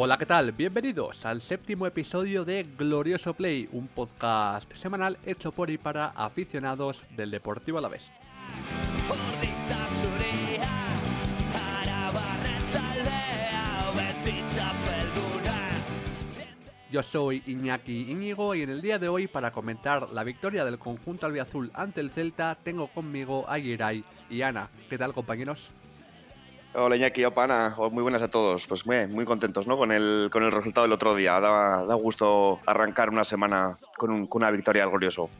Hola, ¿qué tal? Bienvenidos al séptimo episodio de Glorioso Play, un podcast semanal hecho por y para aficionados del Deportivo Alavés. Yo soy Iñaki Íñigo y en el día de hoy para comentar la victoria del conjunto albiazul ante el Celta tengo conmigo a Yeray y Ana. ¿Qué tal compañeros? Hola Iñaki, Opana, muy buenas a todos. Pues muy, muy contentos ¿no? con, el, con el resultado del otro día. Da, da gusto arrancar una semana con, con una victoria al glorioso.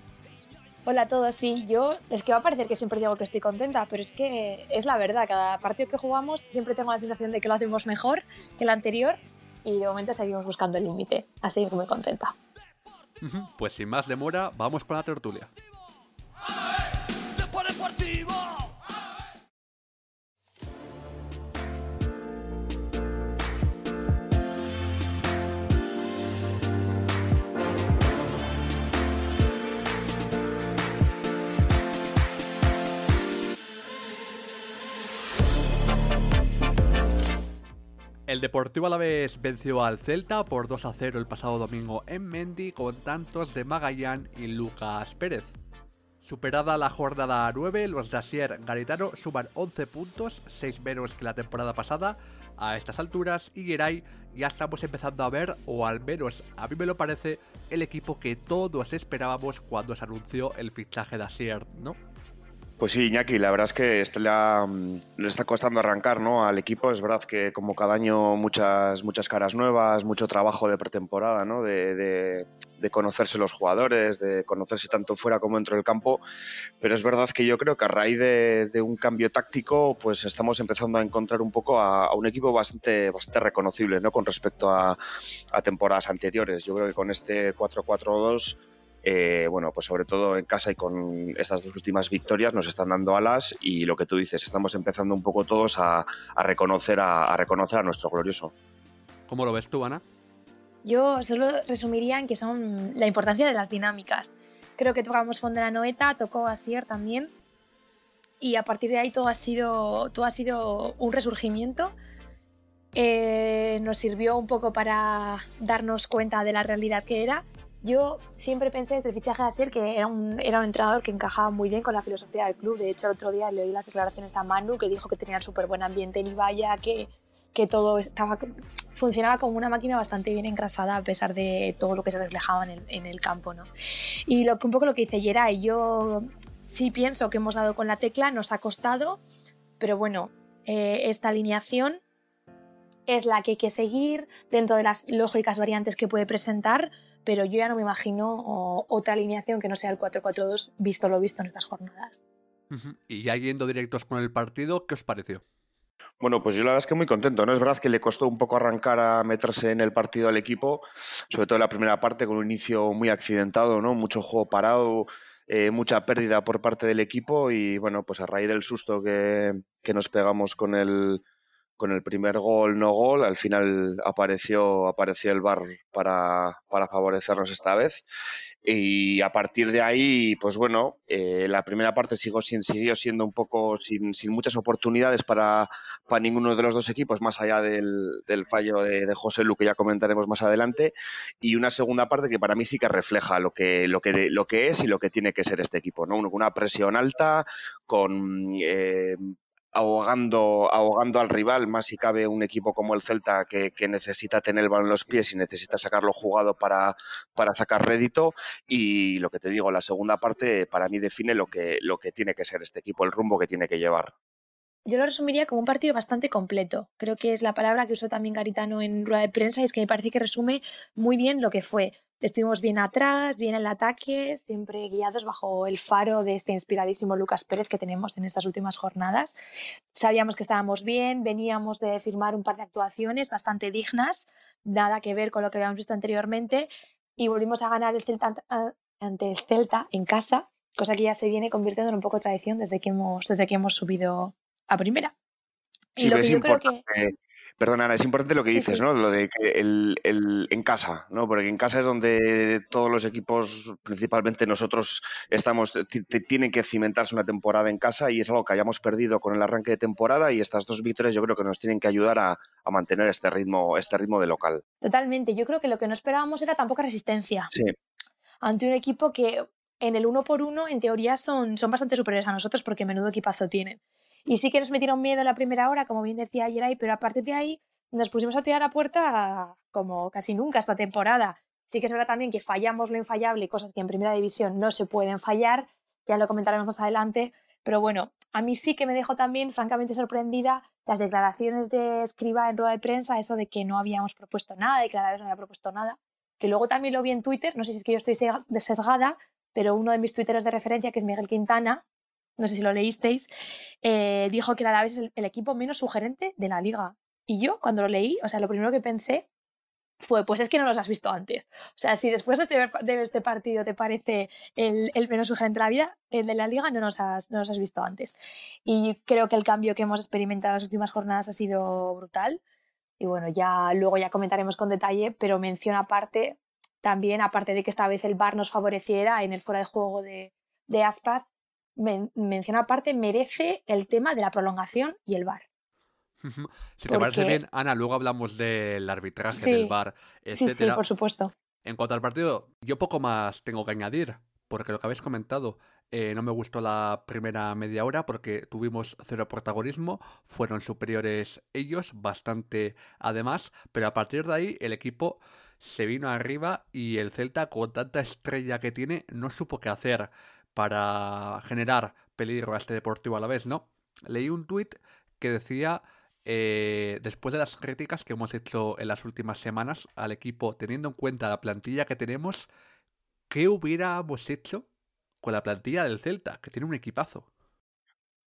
Hola a todos, sí, yo es que va a parecer que siempre digo que estoy contenta, pero es que es la verdad, cada partido que jugamos siempre tengo la sensación de que lo hacemos mejor que el anterior y de momento seguimos buscando el límite, así que muy contenta. Pues sin más demora, vamos con la tertulia. El Deportivo Alavés venció al Celta por 2 a 0 el pasado domingo en Mendy con tantos de Magallán y Lucas Pérez. Superada la jornada 9, los de Asier Garitano suman 11 puntos, 6 menos que la temporada pasada. A estas alturas, y Geray ya estamos empezando a ver, o al menos a mí me lo parece, el equipo que todos esperábamos cuando se anunció el fichaje de ¿no? Pues sí, Iñaki, la verdad es que este mm, le, está costando arrancar ¿no? al equipo. Es verdad que como cada año muchas, muchas caras nuevas, mucho trabajo de pretemporada, ¿no? de, conocerse los jugadores, de conocerse tanto fuera como dentro del campo. Pero es verdad que yo creo que a raíz de, un cambio táctico, pues estamos empezando a encontrar un poco a, un equipo bastante, bastante reconocible ¿no? con respecto a, a temporadas anteriores. Yo creo que con este 4-4-2 eh, bueno, pues sobre todo en casa y con estas dos últimas victorias nos están dando alas y lo que tú dices, estamos empezando un poco todos a, reconocer, a, reconocer a nuestro glorioso. ¿Cómo lo ves tú, Ana? Yo solo resumiría en que son la importancia de las dinámicas. Creo que tocamos fondo de la noeta, tocó Asier también y a partir de ahí todo ha sido, todo ha sido un resurgimiento. Eh, nos sirvió un poco para darnos cuenta de la realidad que era yo siempre pensé desde el fichaje de Asier que era un, era un entrenador que encajaba muy bien con la filosofía del club. De hecho, el otro día le oí las declaraciones a Manu que dijo que tenía súper buen ambiente en Ibaya, que, que todo estaba, funcionaba como una máquina bastante bien engrasada a pesar de todo lo que se reflejaba en el, campo. ¿no? Y lo, un poco lo que dice Yeray, yo sí pienso que hemos dado con la tecla, nos ha costado, pero bueno, eh, esta alineación es la que hay que seguir dentro de las lógicas variantes que puede presentar pero yo ya no me imagino otra alineación que no sea el 4-4-2, visto lo visto en estas jornadas. Y ya yendo directos con el partido, ¿qué os pareció? Bueno, pues yo la verdad es que muy contento, ¿no? Es verdad que le costó un poco arrancar a meterse en el partido al equipo, sobre todo en la primera parte, con un inicio muy accidentado, ¿no? Mucho juego parado, eh, mucha pérdida por parte del equipo y, bueno, pues a raíz del susto que, que nos pegamos con el, con el primer gol no gol, al final apareció, apareció el bar para, para favorecernos esta vez. Y a partir de ahí, pues bueno, eh, la primera parte sigo sin, siguió siendo un poco sin, sin muchas oportunidades para, para, ninguno de los dos equipos, más allá del, del fallo de, de, José Lu, que ya comentaremos más adelante. Y una segunda parte que para mí sí que refleja lo que, lo que, lo que es y lo que tiene que ser este equipo, ¿no? Una presión alta, con eh, ahogando, ahogando al rival, más si cabe un equipo como el Celta que, necesita tener el balón en los pies y necesita sacarlo jugado para, para sacar rédito. Y lo que te digo, la segunda parte para mí define lo que, lo que tiene que ser este equipo, el rumbo que tiene que llevar. Yo lo resumiría como un partido bastante completo. Creo que es la palabra que usó también Garitano en rueda de prensa y es que me parece que resume muy bien lo que fue Estuvimos bien atrás, bien en el ataque, siempre guiados bajo el faro de este inspiradísimo Lucas Pérez que tenemos en estas últimas jornadas. Sabíamos que estábamos bien, veníamos de firmar un par de actuaciones bastante dignas, nada que ver con lo que habíamos visto anteriormente, y volvimos a ganar el Celta ante el Celta en casa, cosa que ya se viene convirtiendo en un poco tradición desde que hemos, desde que hemos subido a primera. y lo que yo creo que Perdona, Ana, es importante lo que dices, ¿no? Lo de que el, en casa, ¿no? Porque en casa es donde todos los equipos, principalmente nosotros, estamos, tienen que cimentarse una temporada en casa y es algo que hayamos perdido con el arranque de temporada y estas dos victorias yo creo que nos tienen que ayudar a, mantener este ritmo, este ritmo de local. Totalmente. Yo creo que lo que no esperábamos era tampoco resistencia. Sí. Ante un equipo que en el uno por uno, en teoría, son, son bastante superiores a nosotros porque menudo equipazo tienen. Y sí que nos metieron miedo en la primera hora, como bien decía ayer pero a partir de ahí nos pusimos a tirar a puerta como casi nunca esta temporada. Sí que es verdad también que fallamos lo infallable, cosas que en primera división no se pueden fallar, ya lo comentaremos más adelante, pero bueno, a mí sí que me dejó también francamente sorprendida las declaraciones de Escriba en rueda de prensa, eso de que no habíamos propuesto nada y que la vez no había propuesto nada, que luego también lo vi en Twitter, no sé si es que yo estoy sesgada, pero uno de mis twitteros de referencia, que es Miguel Quintana, no sé si lo leísteis, eh, dijo que la es el, equipo menos sugerente de la liga. Y yo, cuando lo leí, o sea, lo primero que pensé fue, pues es que no los has visto antes. O sea, si después de este, este partido te parece el, menos sugerente de la vida, el de la liga no nos, has, no has visto antes. Y creo que el cambio que hemos experimentado en las últimas jornadas ha sido brutal. Y bueno, ya luego ya comentaremos con detalle, pero menciona aparte, también, aparte de que esta vez el VAR nos favoreciera en el fuera de juego de, de Aspas, menciona aparte, merece el tema de la prolongación y el VAR. si te parece bien, Ana, luego hablamos del arbitraje del VAR. Sí, sí, por supuesto. En cuanto al partido, yo poco más tengo que añadir, porque lo que habéis comentado, eh, no me gustó la primera media hora porque tuvimos cero protagonismo, fueron superiores ellos, bastante además, pero a partir de ahí el equipo se vino arriba y el Celta con tanta estrella que tiene no supo qué hacer para generar peligro a este deportivo a la vez, ¿no? Leí un tuit que decía, eh, después de las críticas que hemos hecho en las últimas semanas al equipo, teniendo en cuenta la plantilla que tenemos, ¿qué hubiéramos hecho con la plantilla del Celta, que tiene un equipazo?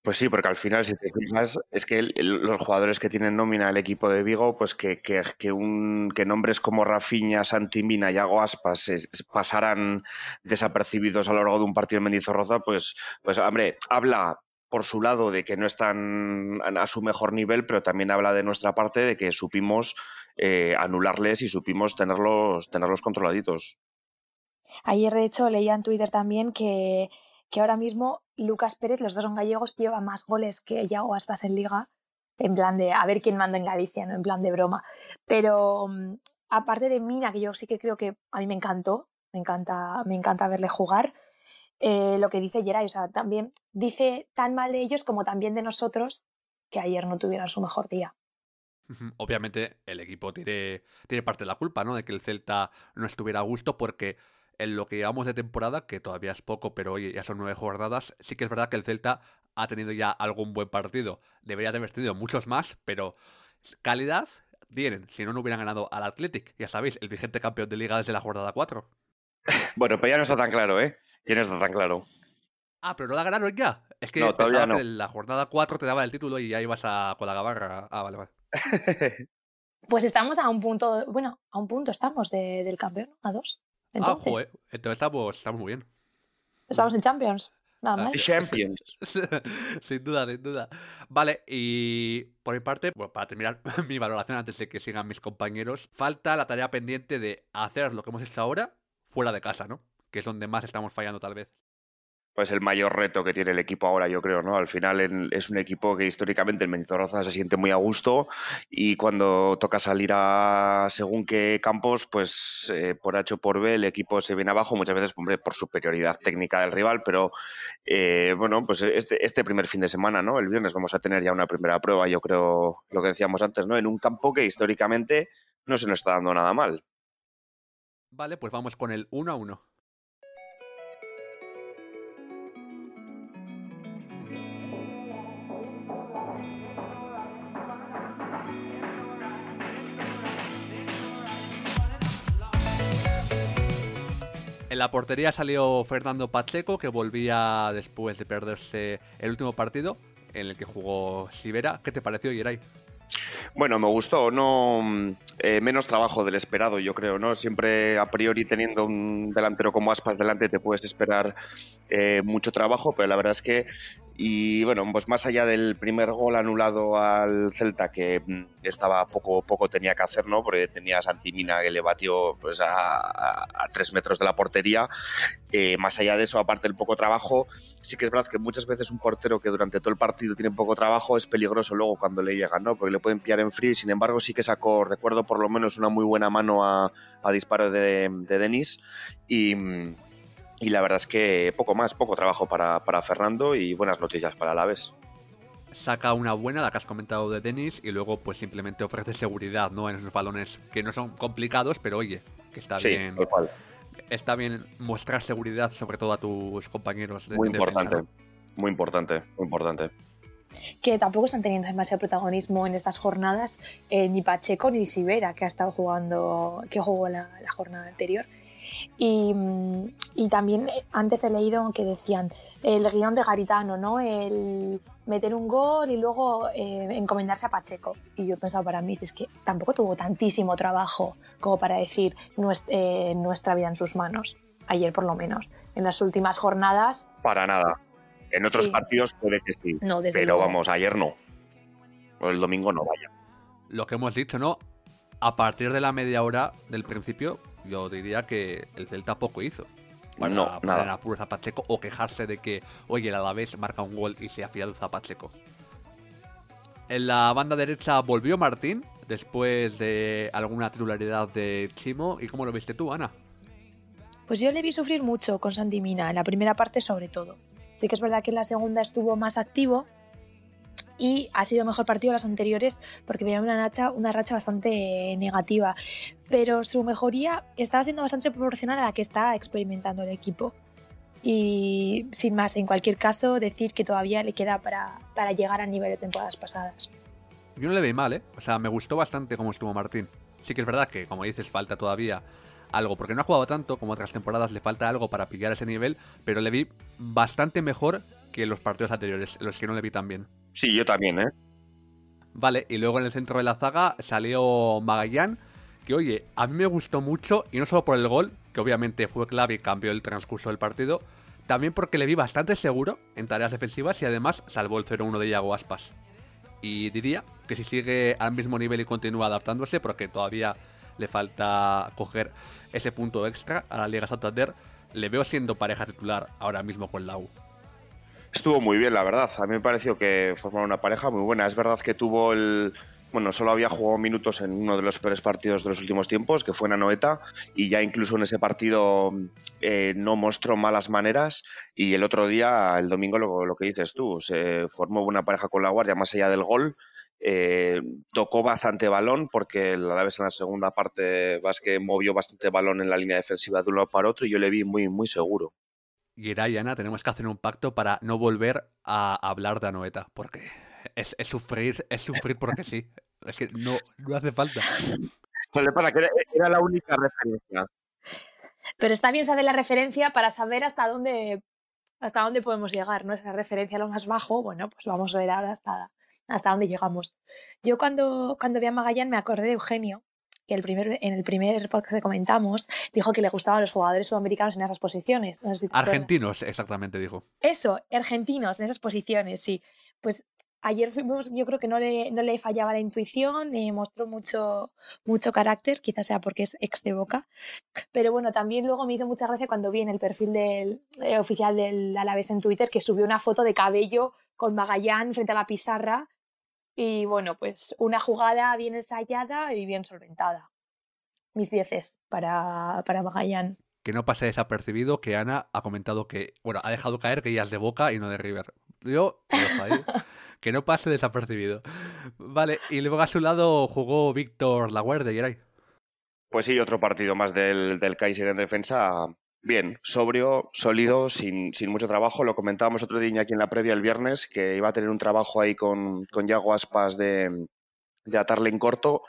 Pues sí, porque al final, si te fijas, es que los jugadores que tienen nómina el equipo de Vigo, pues que, que, un, que nombres como Rafinha, Santimina y Ago Aspas pasaran desapercibidos a lo largo de un partido en Mendizorroza, pues, pues hombre, habla por su lado de que no están a su mejor nivel, pero también habla de nuestra parte de que supimos eh, anularles y supimos tenerlos, tenerlos controladitos. Ayer, de hecho, leía en Twitter también que que ahora mismo Lucas Pérez, los dos son gallegos, lleva más goles que Yago Aspas en liga, en plan de a ver quién manda en Galicia, no en plan de broma. Pero mm, aparte de Mina, que yo sí que creo que a mí me encantó, me encanta, me encanta verle jugar, eh, lo que dice Geray, o sea, también dice tan mal de ellos como también de nosotros que ayer no tuvieron su mejor día. Obviamente el equipo tiene, tiene parte de la culpa, ¿no? De que el Celta no estuviera a gusto porque en lo que llevamos de temporada, que todavía es poco, pero oye, ya son nueve jornadas, sí que es verdad que el Celta ha tenido ya algún buen partido. Debería de haber tenido muchos más, pero calidad tienen. Si no, no hubieran ganado al Athletic. Ya sabéis, el vigente campeón de liga desde la jornada 4. Bueno, pues ya no está tan claro, ¿eh? Ya no está tan claro. Ah, pero no la ganaron ya. Es que no, todavía no. la jornada 4 te daba el título y ya ibas a, con la gabarra. Ah, vale, vale. pues estamos a un punto, bueno, a un punto estamos del campeón, a dos. Ah, entonces, Entonces estamos, muy bien. Estamos en Champions. Nada más. Champions. sin duda, sin duda. Vale, y por mi parte, para terminar mi valoración antes de que sigan mis compañeros, falta la tarea pendiente de hacer lo que hemos hecho ahora fuera de casa, ¿no? Que es donde más estamos fallando tal vez pues el mayor reto que tiene el equipo ahora, yo creo, ¿no? Al final es un equipo que históricamente el Mendizorroza se siente muy a gusto y cuando toca salir a según qué campos, pues eh, por H o por B el equipo se viene abajo, muchas veces, hombre, por superioridad técnica del rival, pero eh, bueno, pues este, este primer fin de semana, ¿no? El viernes vamos a tener ya una primera prueba, yo creo, lo que decíamos antes, ¿no? En un campo que históricamente no se nos está dando nada mal. Vale, pues vamos con el 1 a 1. La portería salió Fernando Pacheco, que volvía después de perderse el último partido en el que jugó Sivera. ¿Qué te pareció, Yeray? Bueno, me gustó, no eh, menos trabajo del esperado, yo creo, ¿no? Siempre a priori teniendo un delantero como Aspas delante te puedes esperar eh, mucho trabajo, pero la verdad es que Y bueno, pues más allá del primer gol anulado al Celta, que mm, estaba poco, poco tenía que hacer, ¿no? Porque tenía a Santimina que le batió pues, a, tres metros de la portería. Eh, más allá de eso, aparte del poco trabajo, sí que es verdad que muchas veces un portero que durante todo el partido tiene poco trabajo es peligroso luego cuando le llega, ¿no? Porque le pueden pillar en frío. Sin embargo, sí que sacó, recuerdo por lo menos una muy buena mano a, disparo de, de Denis. Y mm, y la verdad es que poco más, poco trabajo para, Fernando y buenas noticias para la vez. Saca una buena, la que has comentado de Denis, y luego pues simplemente ofrece seguridad ¿no? en esos balones que no son complicados, pero oye, que está bien. Está bien mostrar seguridad sobre todo a tus compañeros de Muy importante, muy importante, muy importante que tampoco están teniendo demasiado protagonismo en estas jornadas eh, ni Pacheco ni Sibera que ha estado jugando que jugó la jornada anterior y, también eh, antes he leído que decían el guion de Garitano, ¿no? El meter un gol y luego eh, encomendarse a Pacheco. Y yo he pensado para mí, es que tampoco tuvo tantísimo trabajo como para decir eh, nuestra, vida en sus manos. Ayer por lo menos. En las últimas jornadas... Para nada. En otros partidos puede que sí. pero vamos, ayer no. O el domingo no vaya. Lo que hemos dicho, ¿no? A partir de la media hora del principio, yo diría que el Celta poco hizo. Para no, poner nada. a puro Zapacheco o quejarse de que, oye, el Alavés marca un gol y se ha fiado Zapacheco. En la banda derecha volvió Martín, después de alguna titularidad de Chimo. ¿Y cómo lo viste tú, Ana? Pues yo le vi sufrir mucho con Santimina, en la primera parte sobre todo. Sí que es verdad que en la segunda estuvo más activo, y ha sido mejor partido las anteriores porque veía una racha, una racha bastante negativa. Pero su mejoría estaba siendo bastante proporcional a la que está experimentando el equipo. Y sin más, en cualquier caso, decir que todavía le queda para, para llegar al nivel de temporadas pasadas. Yo no le vi mal, ¿eh? O sea, me gustó bastante cómo estuvo Martín. Sí que es verdad que, como dices, falta todavía algo, porque no ha jugado tanto como otras temporadas, le falta algo para pillar ese nivel, pero le vi bastante mejor que los partidos anteriores, los que no le vi tan bien. Sí, yo también, ¿eh? Vale, y luego en el centro de la zaga salió Magallán, que oye, a mí me gustó mucho, y no solo por el gol, que obviamente fue clave y cambió el transcurso del partido, también porque le vi bastante seguro en tareas defensivas y además salvó el 0-1 de Iago Aspas. Y diría que si sigue al mismo nivel y continúa adaptándose, porque todavía le falta coger ese punto extra a la Liga Santander, le veo siendo pareja titular ahora mismo con la U. Estuvo muy bien, la verdad. A mí me pareció que formaron una pareja muy buena. Es verdad que tuvo el. Bueno, solo había jugado minutos en uno de los peores partidos de los últimos tiempos, que fue en Anoeta, y ya incluso en ese partido eh, no mostró malas maneras. Y el otro día, el domingo, lo, lo que dices tú, se formó una pareja con la Guardia más allá del gol. Eh, tocó bastante balón porque la vez en la segunda parte vas que movió bastante balón en la línea defensiva de uno para otro y yo le vi muy muy seguro. Y y Ana, tenemos que hacer un pacto para no volver a hablar de Anoeta, porque es, sufrir, es sufrir porque sí. Es que no, no hace falta. Pues para que era la única referencia. Pero está bien saber la referencia para saber hasta dónde hasta dónde podemos llegar, ¿no? Esa referencia a lo más bajo, bueno, pues vamos a ver ahora hasta, hasta dónde llegamos. Yo cuando, cuando vi a Magallán me acordé de Eugenio, que el primer, en el primer podcast que comentamos dijo que le gustaban los jugadores sudamericanos en esas posiciones. argentinos, exactamente dijo. Eso, argentinos en esas posiciones, sí. Pues ayer fuimos, yo creo que no le, no le fallaba la intuición, eh, mostró mucho, mucho carácter, quizás sea porque es ex de boca. Pero bueno, también luego me hizo mucha gracia cuando vi en el perfil del eh, oficial del Alavés en Twitter que subió una foto de cabello con Magallán frente a la pizarra y bueno, pues una jugada bien ensayada y bien solventada. Mis dieces para, para Magallán. Que no pase desapercibido que Ana ha comentado que, bueno, ha dejado caer que ya es de Boca y no de River. Yo, que no pase desapercibido. Vale, y luego a su lado jugó Víctor Laguerde, Geray. Pues sí, otro partido más del, del Kaiser en defensa Bien, sobrio, sólido, sin, sin, mucho trabajo. Lo comentábamos otro día aquí en la previa el viernes, que iba a tener un trabajo ahí con, con Yago Aspas de, de atarle en corto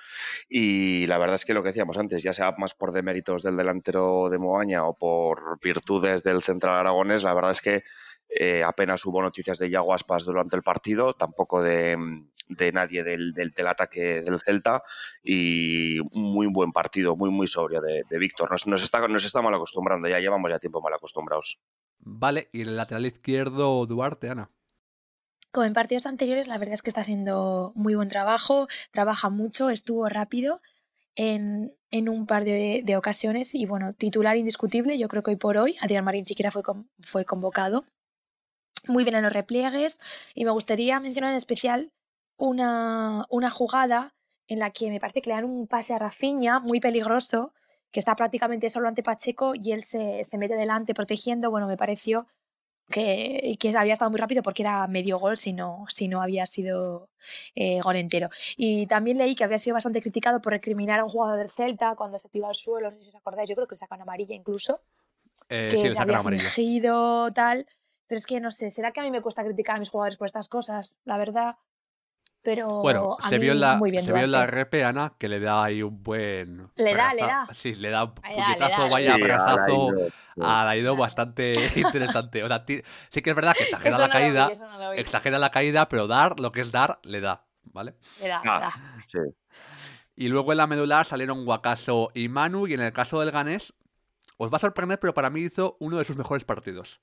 y la verdad es que lo que decíamos antes, ya sea más por deméritos del delantero de Moaña o por virtudes del central aragonés, la verdad es que eh, apenas hubo noticias de Yago Aspas durante el partido, tampoco de, de nadie del, del, ataque del Celta y un muy buen partido, muy muy sobrio de, Víctor. Nos, nos, está, nos está mal acostumbrando, ya llevamos ya tiempo mal acostumbrados. Vale, y el lateral izquierdo Duarte, Ana. Como en partidos anteriores, la verdad es que está haciendo muy buen trabajo, trabaja mucho, estuvo rápido en, en un par de, de, ocasiones y bueno, titular indiscutible, yo creo que hoy por hoy, Adrián Marín siquiera fue, con, fue convocado. Muy bien en los repliegues y me gustaría mencionar en especial una, una jugada en la que me parece que le dan un pase a Rafinha muy peligroso, que está prácticamente solo ante Pacheco y él se, se mete delante protegiendo. Bueno, me pareció que, que, había estado muy rápido porque era medio gol si no, si no había sido eh, gol entero. Y también leí que había sido bastante criticado por recriminar a un jugador del Celta cuando se tiró al suelo, no sé si os acordáis, yo creo que sacan amarilla incluso. Eh, que sí, se había fingido, tal. Pero es que no sé, ¿será que a mí me cuesta criticar a mis jugadores por estas cosas? La verdad. Pero Bueno, a se mí vio en la, muy bien se vio la repe, Ana, que le da ahí un buen. Le da, le braza- da. Sí, le da un Le da, le puñetazo, vaya Sí, ido, a Daido bastante interesante. O sea, sí que es verdad que exagera Eso la no vi, caída, eso no vi. exagera la caída, pero dar lo que es dar, le da, ¿vale? Le da, le Ah. da. sí. Y luego en la medular salieron Guacaso y Manu, y en el caso del Ganés, os va a sorprender, pero para mí hizo uno de sus mejores partidos.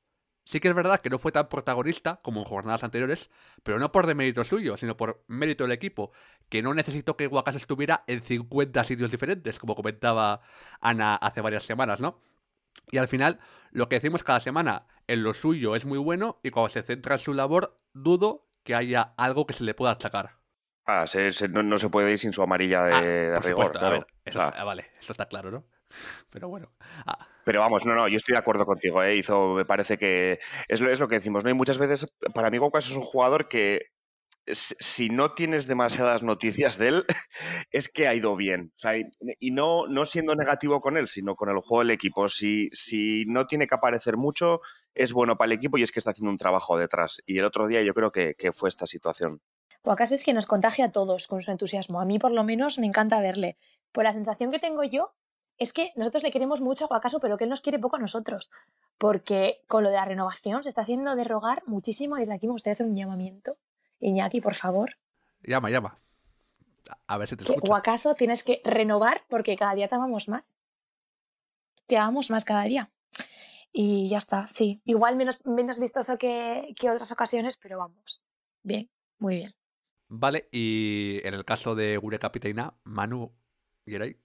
Sí que es verdad que no fue tan protagonista como en jornadas anteriores, pero no por demérito suyo, sino por mérito del equipo, que no necesitó que Guacaso estuviera en 50 sitios diferentes, como comentaba Ana hace varias semanas, ¿no? Y al final, lo que decimos cada semana, en lo suyo es muy bueno, y cuando se centra en su labor, dudo que haya algo que se le pueda achacar. Ah, se- se- no, no se puede ir sin su amarilla de, Ah, de por rigor. supuesto, a ver, eso- ah, vale, eso está claro, ¿no? Pero bueno. Ah, Pero vamos, no, no, yo estoy de acuerdo contigo. ¿eh? Hizo, me parece que es lo, es lo que decimos. ¿no? Y muchas veces, para mí, Gocas es un jugador que si si no tienes demasiadas noticias de él, es que ha ido bien. O sea, y, y no, no siendo negativo con él, sino con el juego del equipo. Si, si no tiene que aparecer mucho, es bueno para el equipo y es que está haciendo un trabajo detrás. Y el otro día yo creo que, que fue esta situación. O acaso es que nos contagia a todos con su entusiasmo. A mí, por lo menos, me encanta verle. Pues la sensación que tengo yo es que nosotros le queremos mucho a Guacaso, pero que él nos quiere poco a nosotros. Porque con lo de la renovación se está haciendo de rogar muchísimo. y Desde aquí me gustaría hacer un llamamiento. Iñaki, por favor. llama, llama. A ver si te escucha. Guacaso tienes que renovar porque cada día te amamos más. Te amamos más cada día. Y ya está, sí. Igual menos, menos vistoso que, que otras ocasiones, pero vamos. Bien, muy bien. Vale, y en el caso de Gure Capitaina, Manu Geray.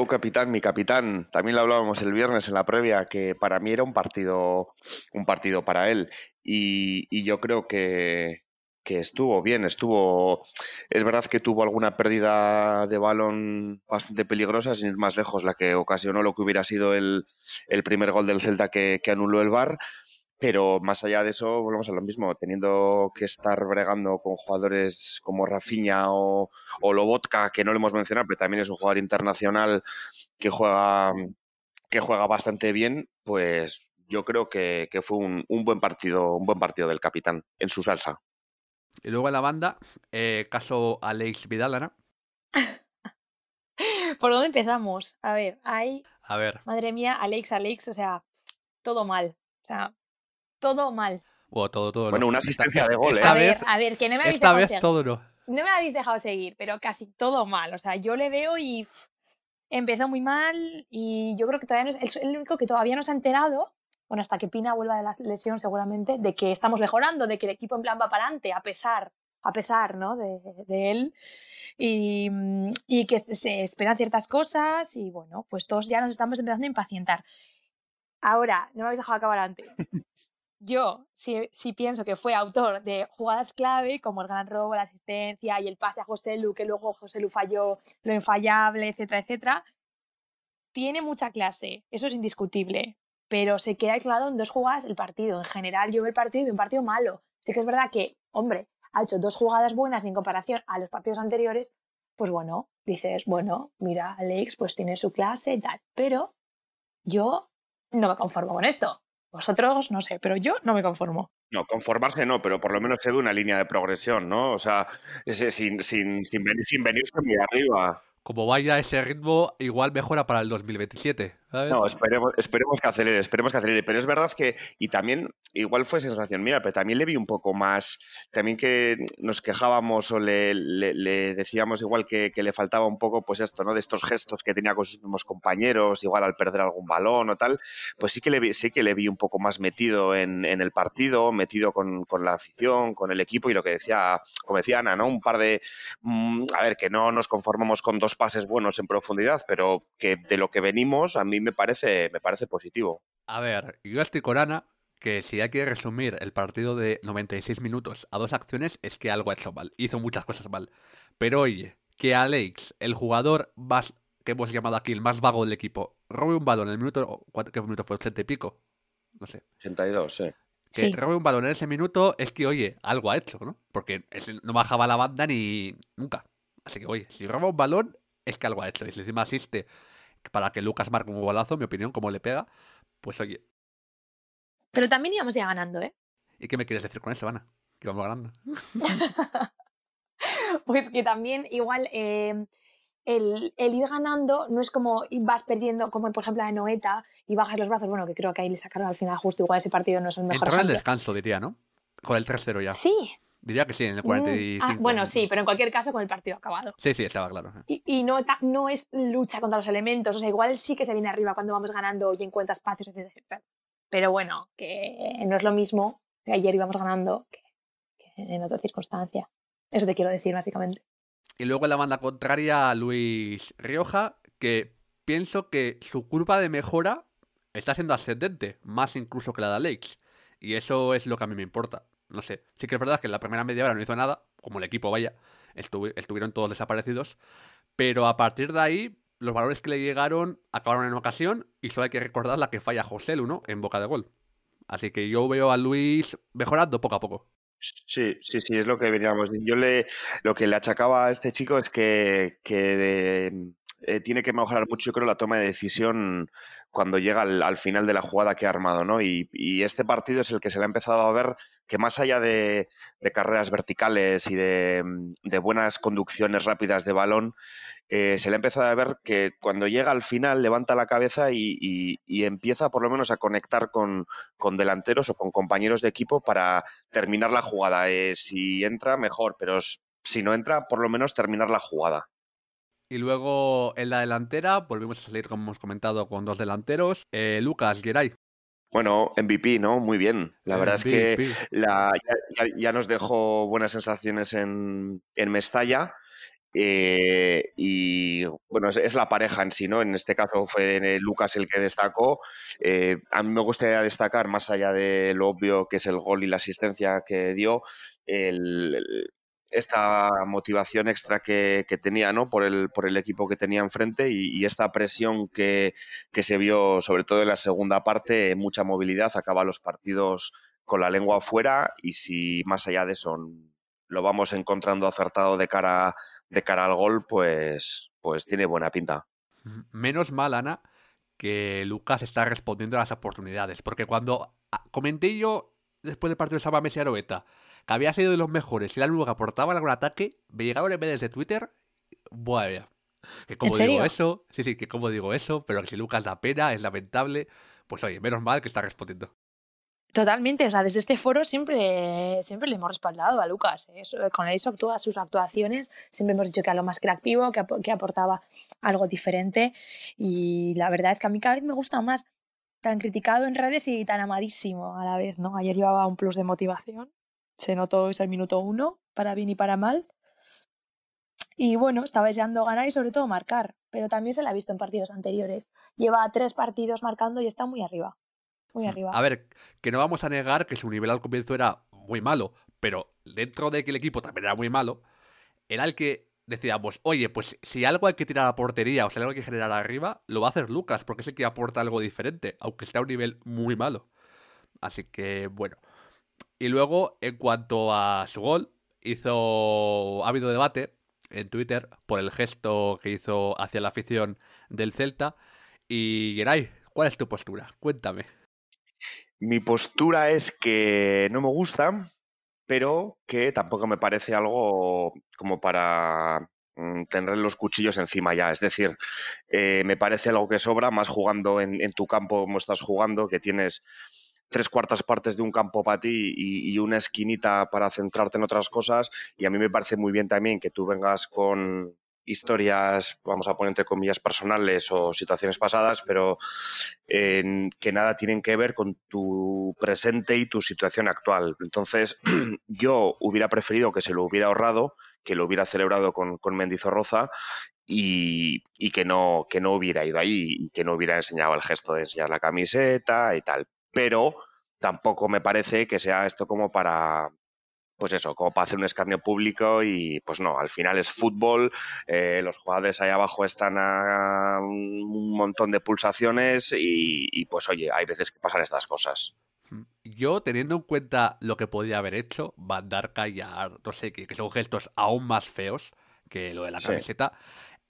Oh, capitán, mi capitán. También lo hablábamos el viernes en la previa, que para mí era un partido, un partido para él. Y, yo creo que, que estuvo bien, estuvo. Es verdad que tuvo alguna pérdida de balón bastante peligrosa, sin ir más lejos, la que ocasionó lo que hubiera sido el, el primer gol del Celta que, que anuló el VAR. Pero más allá de eso, volvemos a lo mismo, teniendo que estar bregando con jugadores como Rafinha o, o Lobotka, que no lo hemos mencionado, pero también es un jugador internacional que juega, que juega bastante bien, pues yo creo que, que fue un, un buen partido, un buen partido del capitán en su salsa. Y luego en la banda, eh, caso Alex Vidal, Ana. ¿Por dónde empezamos? A ver, hay, A ver, madre mía, Alex, Alex, o sea, todo mal. O sea, todo mal. bueno, todo, todo. no. Bueno, una Esta- asistencia de gol, ¿eh? Esta a ver, vez, a ver, que no me habéis esta dejado vez seguir. todo no. No me habéis dejado seguir, pero casi todo mal. O sea, yo le veo y pff, empezó muy mal y yo creo que todavía no es, es el único que todavía no se ha enterado, bueno, hasta que Pina vuelva de la lesión seguramente, de que estamos mejorando, de que el equipo en plan va para adelante, a pesar, a pesar, ¿no? De, de él. Y, y que se esperan ciertas cosas y bueno, pues todos ya nos estamos empezando a impacientar. Ahora, no me habéis dejado acabar antes. Yo sí, pienso que fue autor de jugadas clave como el gran robo, la asistencia y el pase a José Lu, que luego José Lu falló lo infallable, etcétera, etcétera. Tiene mucha clase, eso es indiscutible, pero se queda aislado en dos jugadas el partido. En general, yo veo el partido y un partido malo. Sí que es verdad que, hombre, ha hecho dos jugadas buenas en comparación a los partidos anteriores, pues bueno, dices, bueno, mira, Alex pues tiene su clase y tal, pero yo no me conformo con esto. Vosotros, no sé, pero yo no me conformo. No, conformarse no, pero por lo menos se ve una línea de progresión, ¿no? O sea, ese, sin, sin, sin, venir, sin venirse muy arriba. Como vaya ese ritmo, igual mejora para el 2027. No, esperemos, esperemos que acelere, esperemos que acelere. Pero es verdad que, y también, igual fue sensación mía, pero también le vi un poco más, también que nos quejábamos o le, le, decíamos igual que, que, le faltaba un poco, pues esto, ¿no? De estos gestos que tenía con sus mismos compañeros, igual al perder algún balón o tal, pues sí que le vi, sí que le vi un poco más metido en, en el partido, metido con, con, la afición, con el equipo y lo que decía, como decía Ana, ¿no? Un par de, mm, a ver, que no nos conformamos con dos pases buenos en profundidad, pero que de lo que venimos, a mí me parece, me parece positivo. A ver, yo estoy con Ana, que si hay que resumir el partido de 96 minutos a dos acciones, es que algo ha hecho mal. Hizo muchas cosas mal. Pero oye, que Alex, el jugador más que hemos llamado aquí, el más vago del equipo, robe un balón en el minuto. ¿Qué minuto fue? ¿80 y pico? No sé. 82, sí. Que robe un balón en ese minuto es que, oye, algo ha hecho, ¿no? Porque no bajaba la banda ni nunca. Así que, oye, si roba un balón, es que algo ha hecho. Y si encima asiste para que Lucas marque un golazo, mi opinión, como le pega, pues oye. Pero también íbamos ya ganando, ¿eh? ¿Y qué me quieres decir con eso, Ana? Que íbamos ganando. pues que también igual eh, el, ir ganando no es como vas perdiendo, como por ejemplo a Noeta, y bajas los brazos, bueno, que creo que ahí le sacaron al final justo, igual ese partido no es el mejor. Entró en el descanso, diría, ¿no? Con el 3-0 ya. Sí, Diría que sí, en el 45. Mm, ah, bueno, sí, pero en cualquier caso con el partido acabado. Sí, sí, estaba claro. Y, y no, no es lucha contra los elementos, o sea, igual sí que se viene arriba cuando vamos ganando y encuentra espacios, etc. Pero bueno, que no es lo mismo que ayer íbamos ganando que, en otra circunstancia. Eso te quiero decir, básicamente. Y luego en la banda contraria, Luis Rioja, que pienso que su curva de mejora está siendo ascendente, más incluso que la de Alex. Y eso es lo que a mí me importa no sé. Sí que es verdad que en la primera media hora no hizo nada, como el equipo, vaya, estuvieron todos desaparecidos. Pero a partir de ahí, los valores que le llegaron acabaron en ocasión y solo hay que recordar la que falla José Luno en boca de gol. Así que yo veo a Luis mejorando poco a poco. Sí, sí, sí, es lo que veníamos. Yo le, lo que le achacaba a este chico es que, que eh, tiene que mejorar mucho, yo creo, la toma de decisión cuando llega al, final de la jugada que ha armado, ¿no? Y, este partido es el que se le ha empezado a ver que más allá de, carreras verticales y de, buenas conducciones rápidas de balón, eh, se le ha empezado a ver que cuando llega al final levanta la cabeza y, empieza por lo menos a conectar con, delanteros o con compañeros de equipo para terminar la jugada. Eh, si entra, mejor, pero si no entra, por lo menos terminar la jugada. Y luego en la delantera volvimos a salir, como hemos comentado, con dos delanteros. Eh, Lucas Geray. Bueno, MVP, ¿no? Muy bien. La verdad es que ya, nos dejó buenas sensaciones en, en Mestalla. Eh, y bueno, es, la pareja en sí, ¿no? En este caso fue Lucas el que destacó. Eh, a mí me gustaría destacar, más allá de lo obvio que es el gol y la asistencia que dio, el, esta motivación extra que, tenía ¿no? por, el, por el equipo que tenía enfrente y, esta presión que, se vio sobre todo en la segunda parte, mucha movilidad, acaba los partidos con la lengua afuera y si más allá de eso lo vamos encontrando acertado de cara, de cara al gol, pues, pues tiene buena pinta. Menos mal, Ana, que Lucas está respondiendo a las oportunidades, porque cuando ah, comenté yo después del partido de Saba Messi Aroeta, que había sido de los mejores y único que aportaba algún ataque, me llegaron en vez de Twitter, bueno, que como digo eso, sí, sí, que como digo eso, pero que si Lucas da pena, es lamentable, pues oye, menos mal que está respondiendo. Totalmente, o sea, desde este foro siempre, siempre le hemos respaldado a Lucas. ¿eh? Con eso, todas sus actuaciones, siempre hemos dicho que era lo más creativo, que, que aportaba algo diferente. Y la verdad es que a mí cada vez me gusta más tan criticado en redes y tan amadísimo a la vez, ¿no? Ayer llevaba un plus de motivación se notó ese minuto uno, para bien y para mal. Y bueno, estaba deseando ganar y sobre todo marcar, pero también se la ha visto en partidos anteriores. Lleva tres partidos marcando y está muy arriba. Muy mm, arriba. A ver, que no vamos a negar que su nivel al comienzo era muy malo, pero dentro de que el equipo también era muy malo, era el que decíamos, oye, pues si algo hay que tirar a portería o si algo hay que generar arriba, lo va a hacer Lucas, porque es el que aporta algo diferente, aunque esté a un nivel muy malo. Así que, bueno, y luego, en cuanto a su gol, hizo. Ha habido debate en Twitter por el gesto que hizo hacia la afición del Celta. Y Geray, ¿cuál es tu postura? Cuéntame. Mi postura es que no me gusta, pero que tampoco me parece algo como para mm, tener los cuchillos encima ya. Es decir, eh, me parece algo que sobra, más jugando en, tu campo como estás jugando, que tienes tres cuartas partes de un campo para ti y, una esquinita para centrarte en otras cosas. Y a mí me parece muy bien también que tú vengas con historias, vamos a poner entre comillas, personales o situaciones pasadas, pero que nada tienen que ver con tu presente y tu situación actual. Entonces, yo hubiera preferido que se lo hubiera ahorrado, que lo hubiera celebrado con, con Mendizorroza y, y, que, no, que no hubiera ido ahí y que no hubiera enseñado el gesto de enseñar la camiseta y tal. Pero tampoco me parece que sea esto como para, pues eso, como para hacer un escarnio público y pues no, al final es fútbol, eh, los jugadores ahí abajo están a un montón de pulsaciones y, pues oye, hay veces que pasan estas cosas. Yo, teniendo en cuenta lo que podía haber hecho, mandar callar, no sé, que, son gestos aún más feos que lo de la camiseta,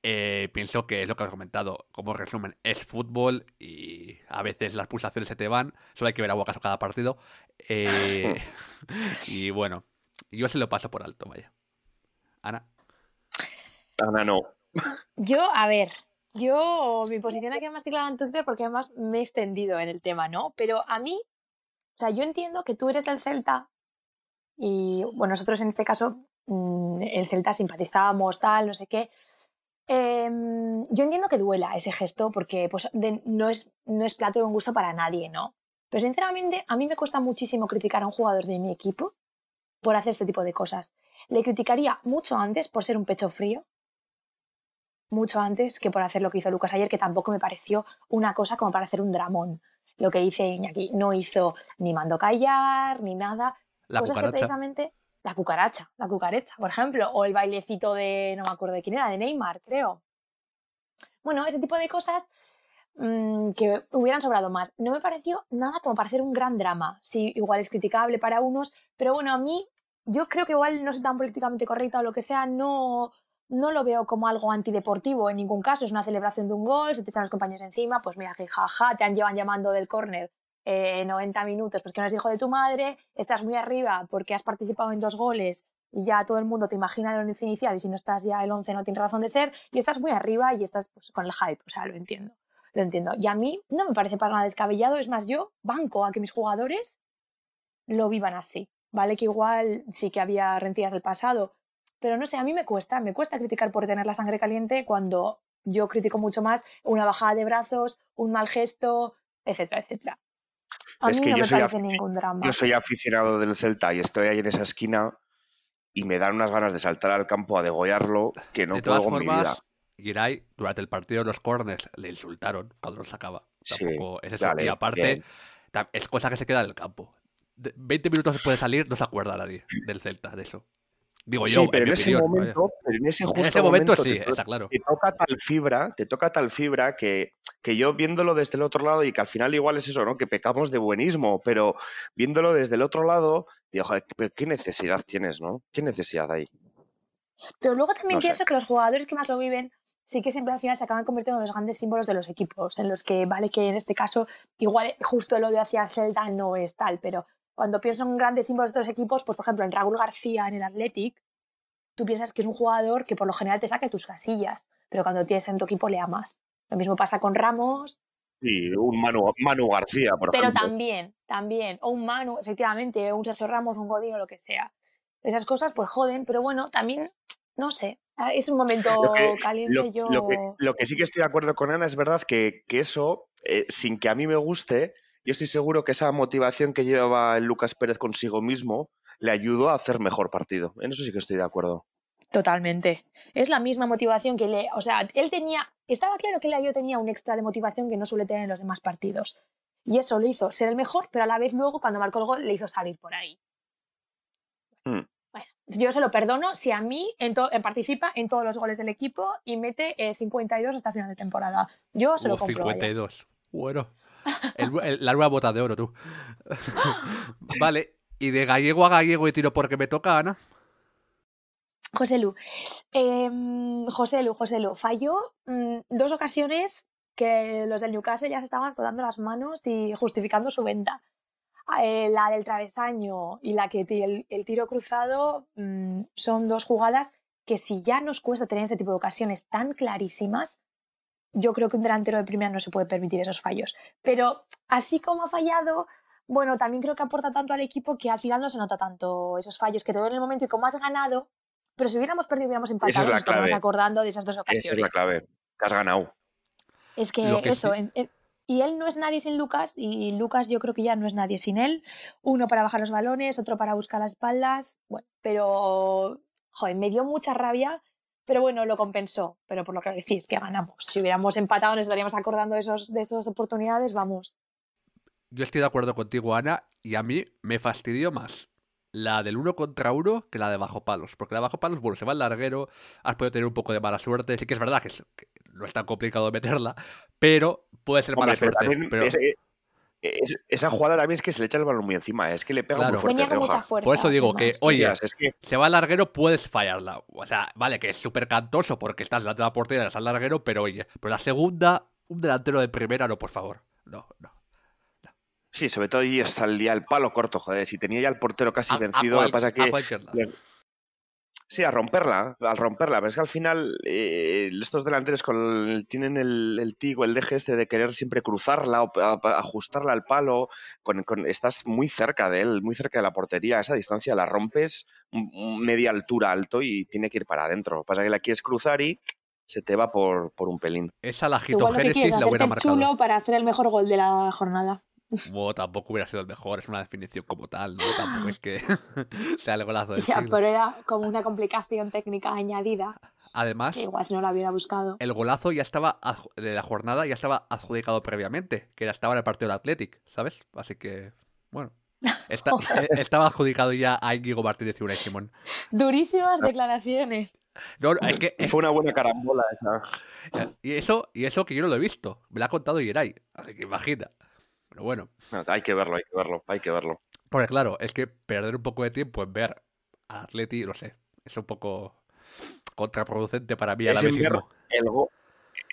eh, pienso que es lo que has comentado. Como resumen, es fútbol y a veces las pulsaciones se te van. Solo hay que ver a Bocaso cada partido. Eh, y bueno, yo se lo paso por alto, vaya. Ana. Ana no. Yo, a ver, yo mi posición aquí es más clara en Twitter porque además me he extendido en el tema, ¿no? Pero a mí, o sea, yo entiendo que tú eres del Celta y, bueno, nosotros en este caso, mm, el Celta simpatizábamos, tal, no sé qué. Em, yo entiendo que duela ese gesto porque pues, no, es, no es plato de un gusto para nadie, ¿no? Pero sinceramente, a mí me cuesta muchísimo criticar a un jugador de mi equipo por hacer este tipo de cosas. Le criticaría mucho antes por ser un pecho frío, mucho antes que por hacer lo que hizo Lucas ayer, que tampoco me pareció una cosa como para hacer un dramón. Lo que dice Iñaki, no hizo ni mando callar, ni nada. La cosas que precisamente la cucaracha, la cucaracha, por ejemplo, o el bailecito de, no me acuerdo de quién era, de Neymar, creo. Bueno, ese tipo de cosas Mm, que hubieran sobrado más. No me pareció nada como para hacer un gran drama. Sí, igual es criticable para unos, pero bueno, a mí yo creo que igual no soy tan políticamente correcta o lo que sea, no, no lo veo como algo antideportivo en ningún caso. Es una celebración de un gol, se te echan los compañeros encima, pues mira, jaja, te han llevan llamando del córner eh, 90 minutos, pues que no es hijo de tu madre, estás muy arriba porque has participado en dos goles y ya todo el mundo te imagina el once inicial y si no estás ya el 11 no tiene razón de ser y estás muy arriba y estás pues, con el hype, o sea, lo entiendo lo entiendo. Y a mí no me parece para nada descabellado, es más, yo banco a que mis jugadores lo vivan así, ¿vale? Que igual sí que había rencillas del pasado, pero no sé, a mí me cuesta, me cuesta criticar por tener la sangre caliente cuando yo critico mucho más una bajada de brazos, un mal gesto, etcétera, etcétera. A mí no me parece ningún drama. Yo soy aficionado del Celta y estoy ahí en esa esquina y me dan unas ganas de saltar al campo a degollarlo que no puedo con mi vida. Giray, durante el partido de los corners, le insultaron cuando los sacaba. Tampoco es eso. y aparte, es cosa que se queda en el campo. 20 minutos después de salir, no se acuerda nadie del Celta de eso. Digo yo, pero en, ese momento, pero en ese justo momento, sí, está claro. Te toca tal fibra, te toca tal fibra que, que yo viéndolo desde el otro lado y que al final igual es eso, ¿no? Que pecamos de buenismo, pero viéndolo desde el otro lado, digo, joder, ¿qué necesidad tienes, no? ¿Qué necesidad hay? Pero luego también pienso que los jugadores que más lo viven sí que siempre al final se acaban convirtiendo en los grandes símbolos de los equipos, en los que vale que en este caso igual justo el odio hacia Celta no es tal, pero cuando pienso en grandes símbolos de los equipos, pues por ejemplo en Raúl García en el Athletic, tú piensas que es un jugador que por lo general te saca tus casillas, pero cuando tienes en tu equipo le amas. Lo mismo pasa con Ramos. Sí, un Manu, Manu García, por pero ejemplo. Pero también, también, o un Manu, efectivamente, un Sergio Ramos, un Godín o lo que sea. Esas cosas pues joden, pero bueno, también no sé, ah, es un momento caliente. Lo, yo... lo, que, sí que estoy de acuerdo con Ana es verdad que, eso, eh, sin que a mí me guste, yo estoy seguro que esa motivación que llevaba el Lucas Pérez consigo mismo le ayudó a hacer mejor partido. En eso sí que estoy de acuerdo. Totalmente. Es la misma motivación que le. O sea, él tenía. Estaba claro que yo tenía un extra de motivación que no suele tener en los demás partidos. Y eso lo hizo ser el mejor, pero a la vez luego, cuando marcó el gol, le hizo salir por ahí. Hmm yo se lo perdono si a mí en participa en todos los goles del equipo y mete 52 eh, hasta final de temporada. Yo se lo compro. 52. Bueno. La nueva bota de oro, tú. vale. Y de gallego a gallego y tiro porque me toca, Ana. José Lu. Em, José Lu, José Lu. Falló mm, dos ocasiones que los del Newcastle ya se estaban frotando las manos y justificando su venta. Eh, la del travesaño y la que el, el tiro cruzado mm, son dos jugadas que si ya nos cuesta tener ese tipo de ocasiones tan clarísimas, yo creo que un delantero de primera no se puede permitir esos fallos. Pero así como ha fallado, bueno, también creo que aporta tanto al equipo que al final no se nota tanto esos fallos que te en el momento y como has ganado, pero si hubiéramos perdido, hubiéramos empatado, es la nos estamos clave. acordando de esas dos ocasiones. Esa es la clave. Que has ganado. Es que, que eso, sí- en- en- y él no es nadie sin Lucas, y Lucas yo creo que ya no es nadie sin él. Uno para bajar los balones, otro para buscar las espaldas. Bueno, pero, joder, me dio mucha rabia, pero bueno, lo compensó. Pero por lo que decís, que ganamos. Si hubiéramos empatado, nos estaríamos acordando de, esos, de esas oportunidades, vamos. Yo estoy de acuerdo contigo, Ana, y a mí me fastidió más la del uno contra uno que la de bajo palos. Porque la de bajo palos, bueno, se va al larguero, has podido tener un poco de mala suerte. Sí que es verdad que, es- que no es tan complicado meterla, pero puede ser mala Hombre, pero suerte. también pero- ese- es- esa jugada también es que se le echa el balón muy encima. Es que le pega Claro. muy fuerte Venía con Rioja. mucha fuerza. Por eso digo que, oye, Hostias, es que se va al larguero, puedes fallarla. O sea, vale, que es súper cantoso porque estás delante de la portería, eres al larguero, pero oye, pero la segunda, un delantero de primera, no, por favor. No, no. sí, sobre todo ahí hasta el día el palo corto, joder. Si tenía ya el portero casi A- a vencido, cual- lo que pasa que Sí, a romperla, al romperla, pero es que al final eh, estos delanteros con el- tienen el, el tic o el deje este de querer siempre cruzarla o a- a- ajustarla al palo, con, con- estás muy cerca de él, muy cerca de la portería, a esa distancia la rompes media altura alto y tiene que ir para adentro. Lo que pasa es que la quieres cruzar y se te va por, por un pelín. Esa la Igual lo que quieres la hacerte marcado. chulo para ser el mejor gol de la jornada. Bueno, tampoco hubiera sido el mejor, es una definición como tal, ¿no? Tampoco es que sea el golazo del Ya, siglo. pero era como una complicación técnica añadida, Además, que igual si no la hubiera buscado. el golazo ya estaba de la jornada ya estaba adjudicado previamente, que era- estaba en el partido del Athletic, ¿sabes? Así que, bueno. Está- eh, estaba adjudicado ya a Íñigo Martínez y Unai Simón. Durísimas declaraciones. No, es que fue una buena carambola esa. y eso, y eso que yo no lo he visto, me lo ha contado Yeray, así que imagina. Pero bueno, No, hay que verlo, hay que verlo, hay que verlo. porque claro, es que perder un poco de tiempo en ver a Atleti, no sé, es un poco contraproducente para mí Es mismo. el, go-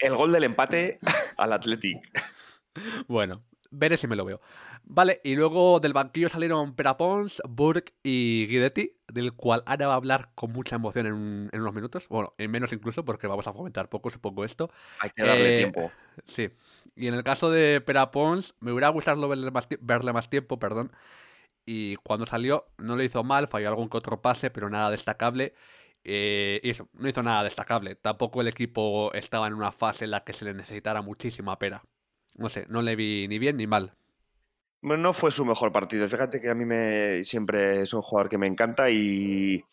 el gol del empate al Athletic. Bueno, veré si me lo veo. Vale, y luego del banquillo salieron Perapons, Burke y Guidetti, del cual Ana va a hablar con mucha emoción en, un- en unos minutos. Bueno, en menos incluso, porque vamos a comentar poco, supongo esto. Hay que darle Eh, tiempo. Sí. Y en el caso de Perapons, me hubiera gustado verle más, verle más tiempo, perdón. Y cuando salió, no lo hizo mal, falló algún que otro pase, pero nada destacable. Eh, no hizo nada destacable. Tampoco el equipo estaba en una fase en la que se le necesitara muchísima pera. No sé, no le vi ni bien ni mal. No fue su mejor partido. Fíjate que a mí me siempre es un jugador que me encanta y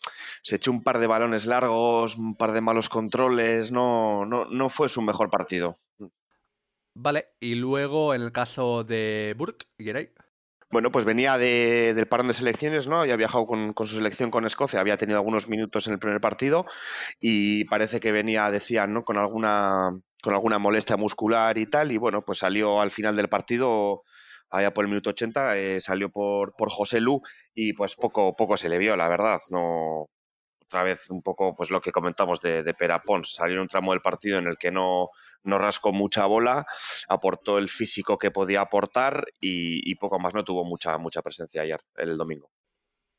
se echó un par de balones largos, un par de malos controles. No, no, no fue su mejor partido. Vale, y luego en el caso de Burke, Yeray. Bueno, pues venía de- del parón de selecciones, ¿no? Había viajado con, con su selección con Escocia, había tenido algunos minutos en el primer partido y parece que venía, decían, ¿no? Con alguna, con alguna molestia muscular y tal. Y bueno, pues salió al final del partido, allá por el minuto 80, eh, salió por, por José Lu y pues poco, poco se le vio, la verdad. No, otra vez un poco pues lo que comentamos de, de Pera Pons. Salió en un tramo del partido en el que no, no rascó mucha bola, aportó el físico que podía aportar y, y poco más. No tuvo mucha, mucha presencia ayer, el domingo.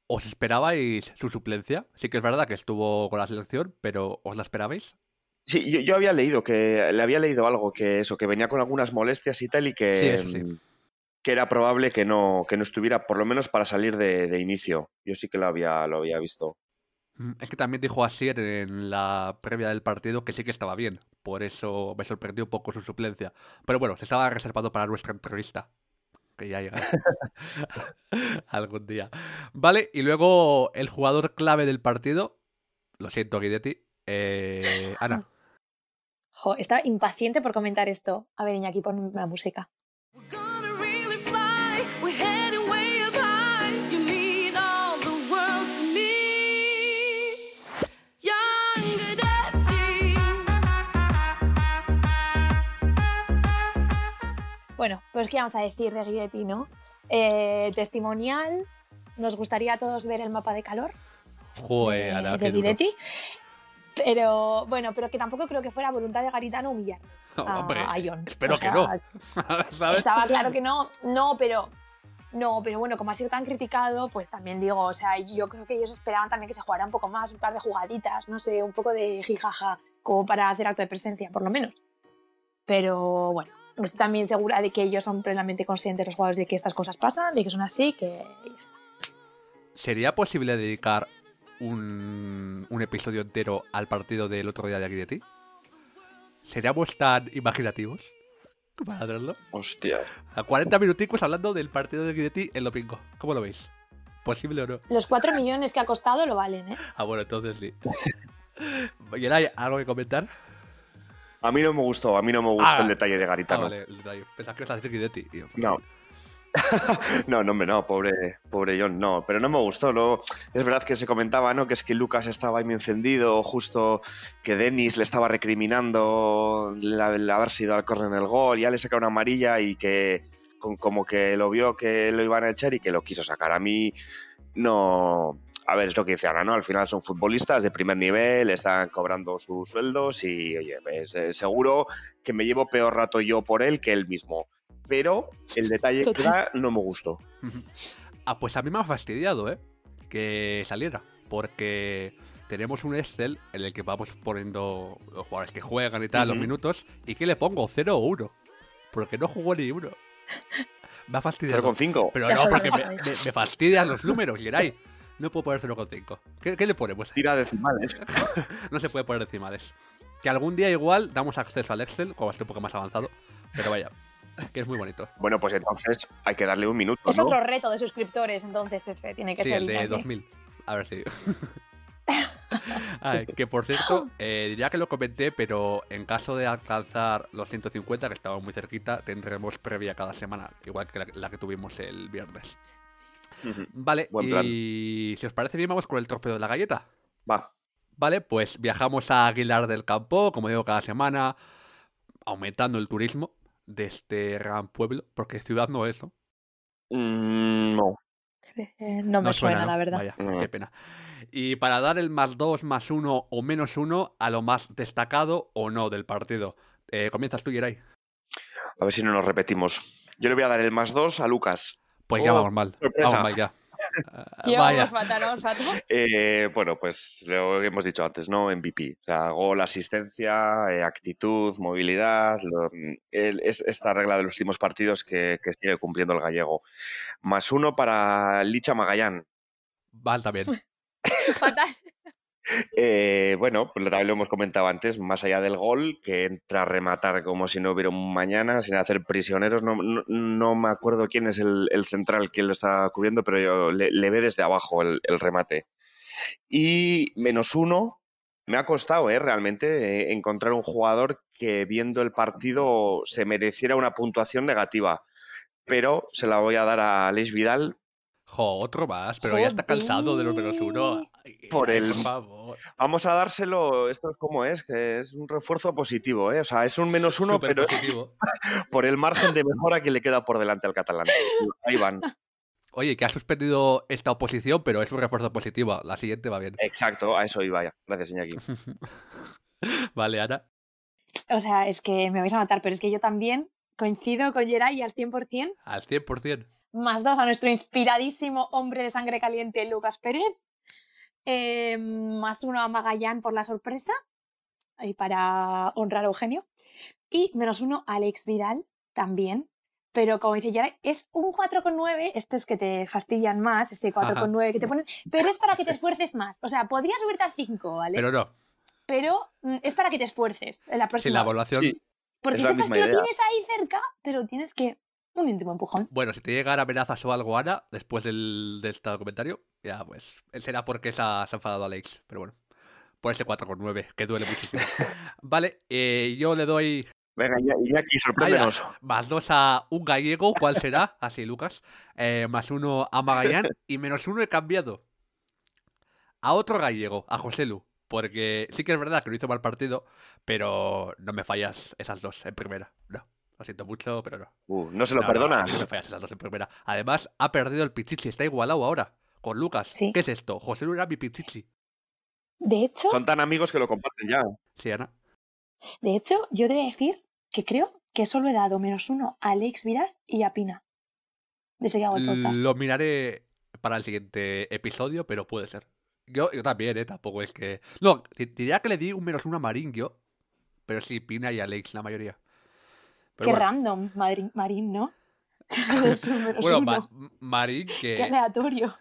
¿Os esperabais su suplencia? Sí que es verdad que estuvo con la selección, pero ¿os la esperabais? Sí, yo, yo había leído que le había leído algo que eso, que venía con algunas molestias y tal, y Sí, que, eso sí. Que era probable que no, que no estuviera, por lo menos para salir de, de inicio. Yo sí que lo había, lo había visto. Mm, Es que también dijo Asier en la previa del partido que sí que estaba bien. Por eso me sorprendió un poco su suplencia. Pero bueno, se estaba reservado para nuestra entrevista. Que ya llegará algún día. Vale, y luego el jugador clave del partido. Lo siento, Guidetti. eh, Ana. Jo, estaba impaciente por comentar esto. A ver, Iñaki, pon la música. Bueno, pues qué vamos a decir de Guidetti, ¿no? Eh, testimonial. Nos gustaría a todos ver el mapa de calor Joder, de, Ana, de. Guidetti. Pero bueno, pero que tampoco creo que fuera voluntad de Garitano humillarle a, Hombre, a Jon. espero O que sea, no. ¿Sabes? Estaba claro que no, no, pero No, pero bueno, como ha sido tan criticado, pues también digo, o sea, yo creo que ellos esperaban también que se jugara un poco más, un par de jugaditas, no sé, un poco de jijaja, como para hacer acto de presencia, por lo menos. Pero bueno, estoy también segura de que ellos son plenamente conscientes, los jugadores, de que estas cosas pasan, de que son así, que ya está. ¿Sería posible dedicar un, un episodio entero al partido del otro día de aquí de ti? ¿Seríamos tan imaginativos para hacerlo? Hostia. A 40 minuticos hablando del partido de Guidetti en domingo. ¿Cómo lo veis? ¿Posible o no? Los cuatro millones que ha costado lo valen, ¿eh? Ah, bueno, entonces sí. ¿Y hay algo que comentar? A mí no me gustó, a mí no me gustó Ah. el detalle de Ah, Garitano. vale, el detalle. Pensaba que ibas a decir Guidetti. tío. No. no, no, hombre, no, pobre, pobre John, no, pero no me gustó. Luego, es verdad que se comentaba, ¿no? Que es que Lucas estaba ahí muy encendido, justo que Denis le estaba recriminando la- el haberse ido al córner en el gol, ya le saca una amarilla y que con- como que lo vio que lo iban a echar y que lo quiso sacar. A mí no. A ver, es lo que dice Ana, ¿no? Al final son futbolistas de primer nivel, están cobrando sus sueldos y, oye, eh, seguro que me llevo peor rato yo por él que él mismo. Pero el detalle que Total. da no me gustó. Ah, pues a mí me ha fastidiado, ¿eh? Que saliera. Porque tenemos un Excel en el que vamos poniendo los jugadores que juegan y tal, los minutos. ¿Y qué le pongo? 0 o 1. Porque no jugó ni uno. Me ha fastidiado. 0,5. Pero Ya no, porque me, me- me fastidian los números, Geray. No puedo poner 0,5. ¿Qué, ¿Qué le ponemos? Tira decimales. No se puede poner decimales. Que algún día igual damos acceso al Excel cuando esté un poco más avanzado. Pero vaya, que es muy bonito. Bueno, pues entonces hay que darle un minuto. Es ¿no? otro reto de suscriptores, entonces ese tiene que Sí, ser el de Iñaki. 2000. A ver si. Ay, que por cierto, eh, diría que lo comenté, pero en caso de alcanzar los 150, que estamos muy cerquita, tendremos previa cada semana, igual que la, la que tuvimos el viernes. Vale, Buen y si os parece bien, vamos con el trofeo de la galleta. Va. Vale, pues viajamos a Aguilar del Campo, como digo, cada semana, aumentando el turismo de este gran pueblo, porque ciudad no es, ¿no? Mm, no. Eh, No me suena, ¿no? la verdad. Vaya, No. qué pena. Y para dar el más 2, más 1 o menos 1 a lo más destacado o no del partido. Eh, comienzas tú, Geray. A ver si no nos repetimos. Yo le voy a dar el más dos a Lucas. Pues ya Oh, vamos mal. sorpresa. Vamos mal ya. Vaya. vamos fatal, vamos fatal. Eh, bueno, pues lo que hemos dicho antes, ¿no? MVP. O sea, gol, asistencia, eh, actitud, movilidad. lo- el- es esta regla de los últimos partidos que, que sigue cumpliendo el gallego. Más uno para Licha Magallán. Mal también. fatal. Eh, bueno, pues también lo hemos comentado antes, más allá del gol, que entra a rematar como si no hubiera un mañana, sin hacer prisioneros. No, no, no me acuerdo quién es el, el central que lo está cubriendo, pero yo le, le ve desde abajo el, el remate. Y menos uno, me ha costado ¿eh? realmente eh, encontrar un jugador que viendo el partido se mereciera una puntuación negativa. Pero se la voy a dar a Aleix Vidal Jo, otro más, pero ya está cansado de los menos 1. Por el- Por favor. Vamos a dárselo, esto es como es, que es un refuerzo positivo, ¿eh? O sea, es un menos uno, Súper pero positivo. por el margen de mejora que le queda por delante al catalán. Ahí van. Oye, que ha suspendido esta oposición, pero es un refuerzo positivo. La siguiente va bien. Exacto, a eso iba ya. Gracias, Iñaki. Vale, Ana. O sea, es que me vais a matar, pero es que yo también coincido con Geray al 100%. Al 100%. Más dos a nuestro inspiradísimo hombre de sangre caliente, Lucas Pérez. Eh, más uno a Magallán por la sorpresa y para honrar a Eugenio. Y menos uno a Alex Vidal también. Pero como dice Geray, es un 4,9. Estos que te fastidian más, este 4,9 que te ponen. Pero es para que te esfuerces más. O sea, podría subirte al 5, ¿vale? Pero no. Pero mm, es para que te esfuerces en la próxima. la evaluación. Sí, Porque es la sepas misma que lo tienes ahí cerca, pero tienes que. Un íntimo empujón. Bueno, si te llegan amenazas o algo, Ana, después del, de este comentario, ya pues. Él será porque se ha, se ha enfadado Alex. Pero bueno. Por ese 4,9, que duele muchísimo. vale, eh, yo le doy Venga, Iña- Iñaki, sorpréndenos. más dos a un gallego. ¿Cuál será? Así, Lucas. Eh, más uno a Magallán. Y menos uno he cambiado. A otro gallego, a José Lu. Porque sí que es verdad que no hizo mal partido, pero no me fallas esas dos en primera. No, lo siento mucho, pero no. Uh, no se lo No, no, perdonas. no me fallas esas dos en primera. Además, ha perdido el Pichichi, está igualado ahora con Lucas. Sí. ¿Qué es esto? José Lu era mi Pichichi. De hecho, Son tan amigos que lo comparten ya. Sí, Ana. de hecho, yo te voy a decir que creo que solo he dado menos uno a Alex Vidal y a Pina. de Sería Gol Podcast. Lo miraré para el siguiente episodio, pero puede ser. Yo, yo también, ¿eh? Tampoco es que... No, di- diría que le di un menos uno a Marín yo, pero sí, Pina y Alex la mayoría. Qué bueno, random, Madrid, Marín, ¿no? Bueno. Ma- Marín Qué que... aleatorio.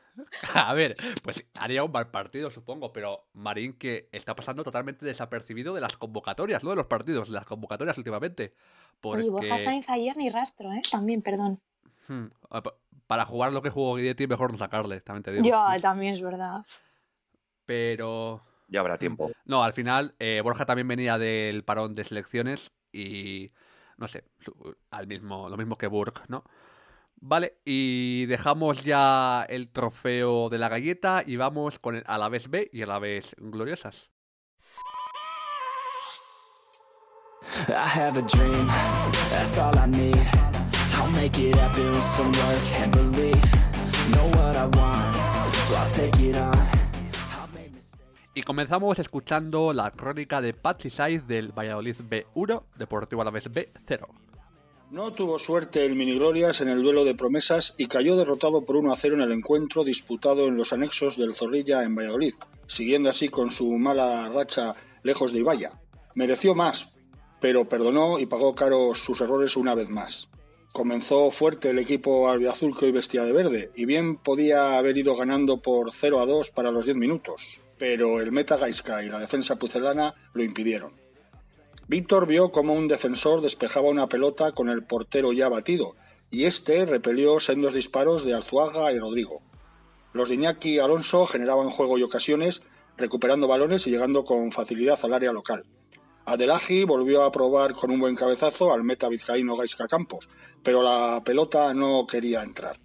A ver, pues haría un mal partido, supongo, pero Marín que está pasando totalmente desapercibido de las convocatorias, no de los partidos, de las convocatorias últimamente. Porque... Oye, Borja Sainz ayer ni rastro, ¿eh? También, perdón. Hmm, pa- Para jugar lo que jugó Guidetti, mejor no sacarle, también te digo. Ya, también es verdad. Pero... Ya habrá tiempo. No, al final eh, Borja también venía del parón de selecciones y no sé, al mismo, lo mismo que Burg, ¿no? Vale, y dejamos ya el trofeo de la galleta y vamos con el Alavés B y Alavés Gloriosas. I have a dream, that's all I need. I'll make it happen with some work and belief. Know what I want, so I'll take it on. Y comenzamos escuchando la crónica de Patsy Saiz del Valladolid B1, Deportivo Alavés B0. No tuvo suerte el Miniglorias en el duelo de promesas y cayó derrotado por 1 a 0 en el encuentro disputado en los anexos del Zorrilla en Valladolid, siguiendo así con su mala racha lejos de Ibaya. Mereció más, pero perdonó y pagó caro sus errores una vez más. Comenzó fuerte el equipo albiazul que hoy vestía de verde, y bien podía haber ido ganando por 0 a 2 para los 10 minutos, pero el meta Gaisca y la defensa pucelana lo impidieron. Víctor vio cómo un defensor despejaba una pelota con el portero ya batido, y este repelió sendos disparos de Arzuaga y Rodrigo. Los de Iñaki y Alonso generaban juego y ocasiones, recuperando balones y llegando con facilidad al área local. Adelaji volvió a probar con un buen cabezazo al meta vizcaíno Gaisca Campos, pero la pelota no quería entrar.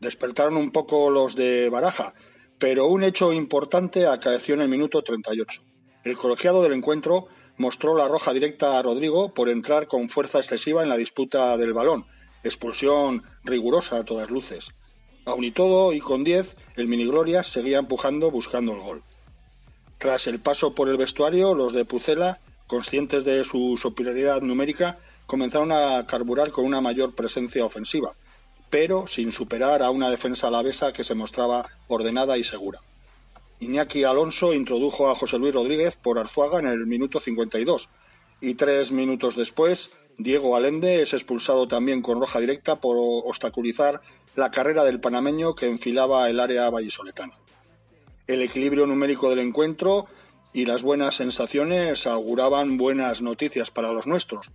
Despertaron un poco los de Baraja, pero un hecho importante acaeció en el minuto 38. El colegiado del encuentro mostró la roja directa a Rodrigo por entrar con fuerza excesiva en la disputa del balón, expulsión rigurosa a todas luces. Aun y todo, y con 10, el Miniglorias seguía empujando buscando el gol. Tras el paso por el vestuario, los de Pucela, conscientes de su superioridad numérica, comenzaron a carburar con una mayor presencia ofensiva, pero sin superar a una defensa alavesa que se mostraba ordenada y segura. Iñaki Alonso introdujo a José Luis Rodríguez por Arzuaga en el minuto 52 y tres minutos después Diego Alende es expulsado también con roja directa por obstaculizar la carrera del panameño que enfilaba el área vallisoletana. El equilibrio numérico del encuentro y las buenas sensaciones auguraban buenas noticias para los nuestros,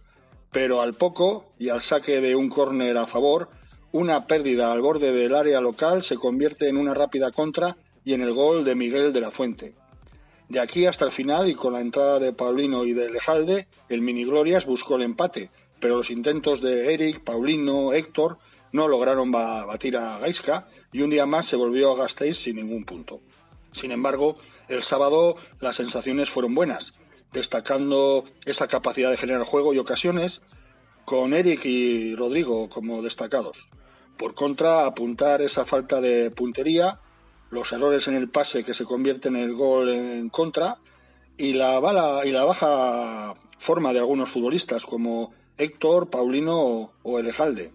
pero al poco y al saque de un córner a favor, una pérdida al borde del área local se convierte en una rápida contra y en el gol de Miguel de la Fuente. De aquí hasta el final y con la entrada de Paulino y de Lejalde, el Miniglorias buscó el empate, pero los intentos de Eric, Paulino, Héctor no lograron ba- batir a Gaisca y un día más se volvió a Gasteiz sin ningún punto. Sin embargo, el sábado las sensaciones fueron buenas, destacando esa capacidad de generar juego y ocasiones, con Eric y Rodrigo como destacados. Por contra, apuntar esa falta de puntería, los errores en el pase que se convierten en el gol en contra y la, bala, y la baja forma de algunos futbolistas como Héctor, Paulino o, o Elejalde.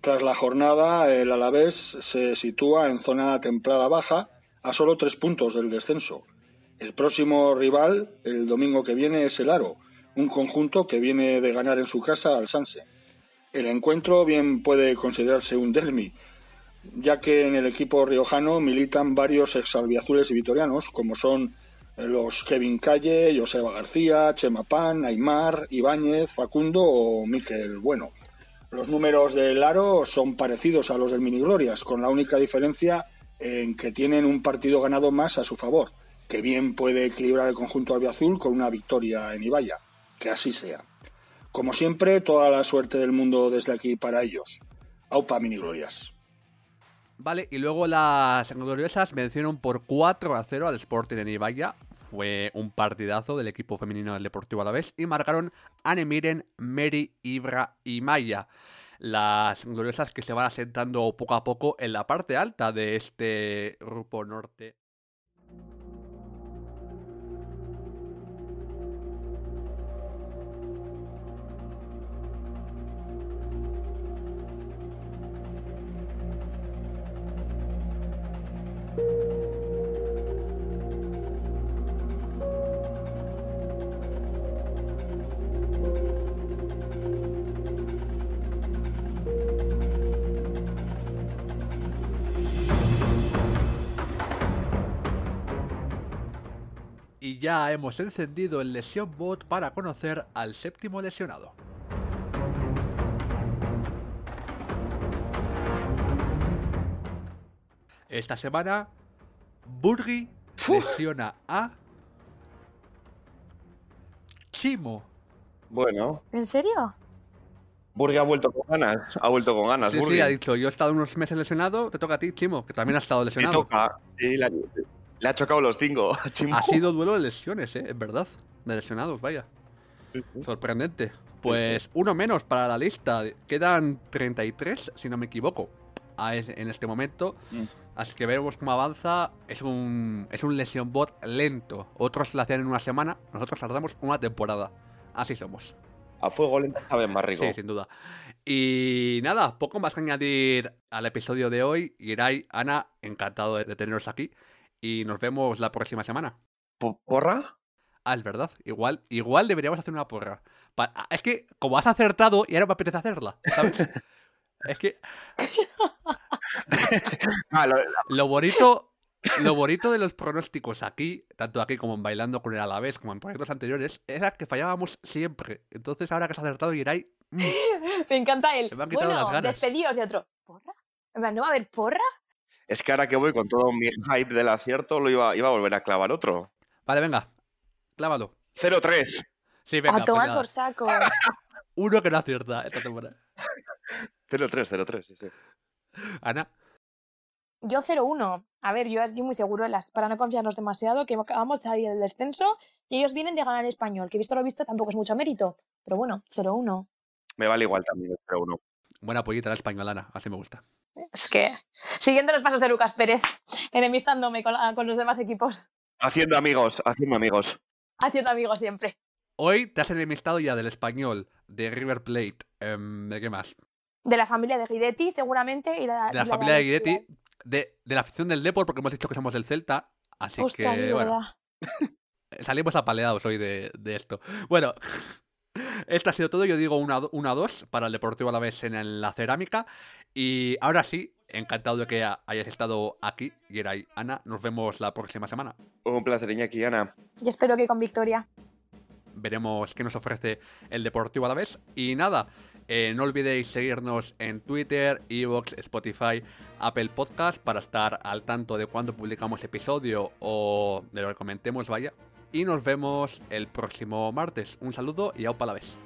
Tras la jornada, el Alavés se sitúa en zona templada baja a solo tres puntos del descenso. El próximo rival, el domingo que viene, es el Aro, un conjunto que viene de ganar en su casa al Sanse. El encuentro bien puede considerarse un dermi, ya que en el equipo riojano militan varios exalbiazules y vitorianos, como son los Kevin Calle, Joseba García, Chema Pan, Aymar, Ibáñez, Facundo o Miquel Bueno. Los números del Aro son parecidos a los del Miniglorias, con la única diferencia en que tienen un partido ganado más a su favor, que bien puede equilibrar el conjunto albiazul con una victoria en Ibaya. Que así sea. Como siempre, toda la suerte del mundo desde aquí para ellos. Aupa Miniglorias. Vale, y luego las gloriosas vencieron por 4 a 0 al Sporting en Ibaya. Fue un partidazo del equipo femenino del Deportivo Alavés y marcaron Anne Miren, Mary, Ibra y Maya. Las gloriosas que se van asentando poco a poco en la parte alta de este grupo norte. Ya hemos encendido el lesión bot para conocer al séptimo lesionado. Esta semana, Burgi lesiona a Chimo. Bueno, ¿En serio? Burgi ha vuelto con ganas. Ha vuelto con ganas. Sí, Burgi. sí, ha dicho, yo he estado unos meses lesionado, te toca a ti, Chimo, que también has estado Le lesionado. toca. Sí, le, ha, le ha chocado los cinco. Ha sido duelo de lesiones, ¿eh? Es verdad. De lesionados, vaya. Sorprendente. Pues uno menos para la lista. Quedan 33, si no me equivoco, en este momento. Mm. Así que veremos cómo avanza. Es un, es un lesión bot lento. Otros lo hacen en una semana, nosotros tardamos una temporada. Así somos. A fuego lento saben más rico. Sí, sin duda. Y nada, poco más que añadir al episodio de hoy. Irai, Ana, encantado de teneros aquí. Y nos vemos la próxima semana. Po- ¿Porra? Ah, es verdad. Igual, igual deberíamos hacer una porra. Pa- ah, es que, como has acertado, y ahora me apetece hacerla. ¿sabes? es que Ah, lo- bonito, lo bonito de los pronósticos aquí, tanto aquí como en Bailando con el Alavés, como en proyectos anteriores, era que fallábamos siempre. Entonces, ahora que has acertado, Irai, mm, Me encanta él. Se me han quitado bueno, las ganas. despedidos de otro. ¿Porra? ¿no va a haber porra? Es que ahora que voy con todo mi hype del acierto, lo iba, iba a volver a clavar otro. Vale, venga. Clávalo. 0-3. Sí, venga. a tomar pues por saco. Uno que no acierta esta temporada. 0-3, 0-3, sí, sí. Ana. Yo 0-1. A ver, yo estoy muy seguro para no confiarnos demasiado, que acabamos de salir del descenso y ellos vienen de ganar el español, que visto lo visto tampoco es mucho mérito. Pero bueno, 0-1. Me vale igual también el 0-1. Buena pollita la españolana. Así me gusta. Es que, siguiendo los pasos de Lucas Pérez, enemistándome con, la- con los demás equipos, Haciendo amigos, haciendo amigos. haciendo amigos siempre. Hoy te has enemistado ya del español, de River Plate, em, ¿de qué más? De la familia de Guidetti, seguramente, y la, de la y familia de. Guidetti, de, de la afición del Depor, porque hemos dicho que somos del Celta. Así Ostras, que, bueno, verdad. salimos apaleados hoy de, de esto. Bueno, esto ha sido todo. Yo digo 1-2 para el Deportivo a la vez en la cerámica. Y ahora sí, encantado de que ha- hayas estado aquí, Geray, Ana. Nos vemos la próxima semana. Un placer, Iñaki, Ana. Y espero que con victoria. veremos qué nos ofrece el Deportivo a la vez. Y nada, eh, no olvidéis seguirnos en Twitter, Evox, Spotify, Apple Podcast para estar al tanto de cuando publicamos episodio o de lo que comentemos, vaya. Y nos vemos el próximo martes. Un saludo y aupa a la vez.